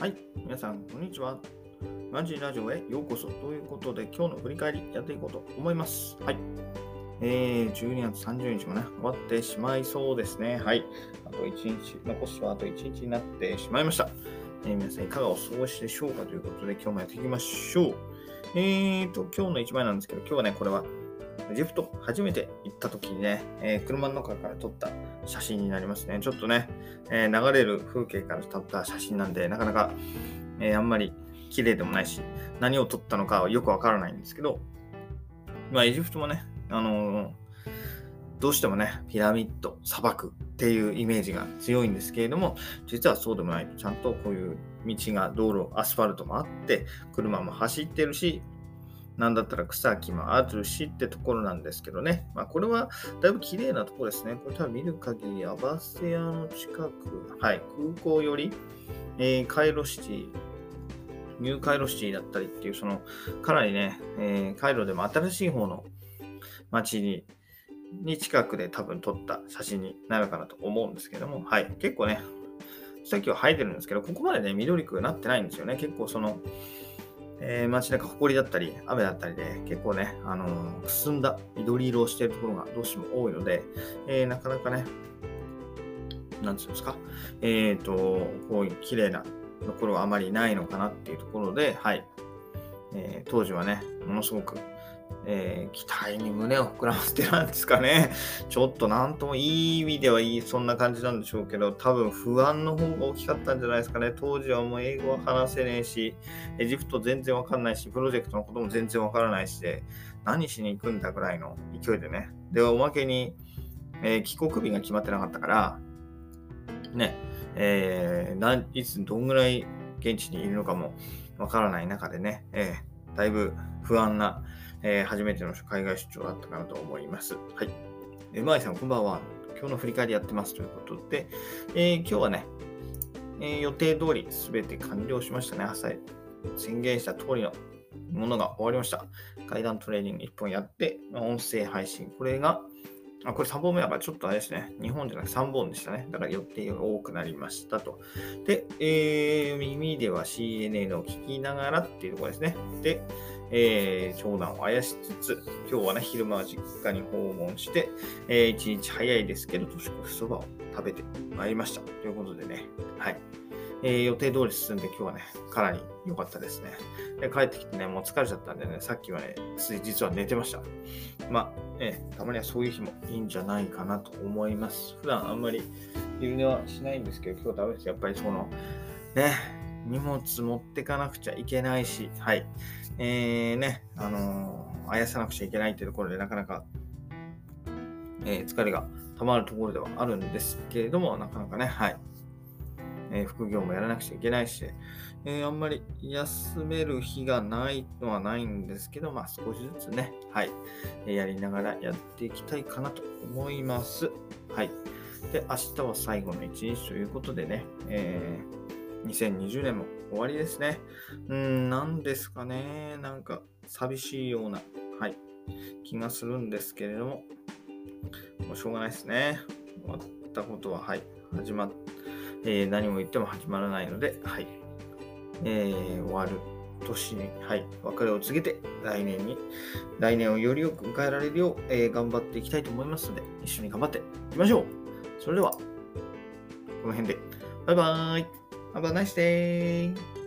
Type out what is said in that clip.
はい、皆さん、こんにちは。マジラジオへようこそということで、今日の振り返りやっていこうと思います。はい。えー、12月30日もね、終わってしまいそうですね。はい。あと1日、残すはあと1日になってしまいました。えー皆さん、いかがお過ごしでしょうかということで、今日もやっていきましょう。えーと、今日の一枚なんですけど、今日はね、これは、エジプト初めて行った時にね、えー車の中から撮った写真になりますね。ちょっとね、えー流れる風景から撮った写真なんで、なかなか、えーあんまり綺麗でもないし、何を撮ったのかはよくわからないんですけど、まあ、エジプトもね、あのーどうしてもね、ピラミッド、砂漠っていうイメージが強いんですけれども、実はそうでもない。ちゃんとこういう道が、道路、アスファルトもあって、車も走ってるし、なんだったら草木もあるしってところなんですけどね。まあ、これはだいぶ綺麗なところですね。これ多分見る限り、アバセアの近く、はい、空港より、えーカイロシティ、ニューカイロシティだったりっていう、その、かなりね、えーカイロでも新しい方の街に、に近くで多分撮った写真になるかなと思うんですけども、はい、結構ね、さっきは生えてるんですけど、ここまでね、緑くなってないんですよね。結構その、えー街中、埃だったり、雨だったりで、結構ね、あのーくすんだ緑色をしているところがどうしても多いので、えーなかなかね、なんていうんですか、えっ、と、こういう綺麗なところはあまりないのかなっていうところで、はい。え当時はね、ものすごく、えー期待に胸を膨らませてなんですかね。ちょっとなんともいい意味ではいい、そんな感じなんでしょうけど、多分不安の方が大きかったんじゃないですかね。当時はもう英語は話せねえし、エジプト全然わかんないし、プロジェクトのことも全然わからないしで、何しに行くんだぐらいの勢いでね。で、おまけに、えー帰国日が決まってなかったから、ね、えーいつどんぐらい現地にいるのかもわからない中でね、えーだいぶ不安な、えー初めての海外出張だったかなと思います。はい。えまいさん、こんばんは。今日の振り返りやってますということで、えー今日はね、えー予定通り全て完了しましたね。朝宣言した通りのものが終わりました。階段トレーニング1本やって、音声配信。これが、あ、これ3本目だからちょっとあれですね。2本じゃなくて3本でしたね。だから予定が多くなりましたと。で、えー耳では CNN を聞きながらっていうところですね。で、えー長男をあやしつつ、今日はね、昼間は実家に訪問して、えー一日早いですけど、年越しそばを食べてまいりました。ということでね、はい。えー予定通り進んで今日はね、かなり良かったですね。で帰ってきてね、もう疲れちゃったんでね、さっきはね、実は寝てました。まあ、えーたまにはそういう日もいいんじゃないかなと思います。普段あんまり昼寝はしないんですけど、今日ダメです。やっぱりその、ね、荷物持ってかなくちゃいけないし、はい。えー、ね、あのーあやさなくちゃいけないっていうところで、なかなか、えー疲れが溜まるところではあるんですけれども、なかなかね、はい。えー副業もやらなくちゃいけないし、えーあんまり休める日がないのはないんですけど、まあ少しずつね、はい、えーやりながらやっていきたいかなと思います。はい。で、明日は最後の一日ということでね、えー2020年も終わりですね。うーん、なんですかね、なんか寂しいような、はい、気がするんですけれども、もうしょうがないですね。終わったことは、はい、始まっえー何も言っても始まらないので、はい。えー終わる年に、はい、別れを告げて、来年に、来年をよりよく迎えられるよう、えー頑張っていきたいと思いますので、一緒に頑張っていきましょう。それでは、この辺で、バイバーイ。Have a nice day!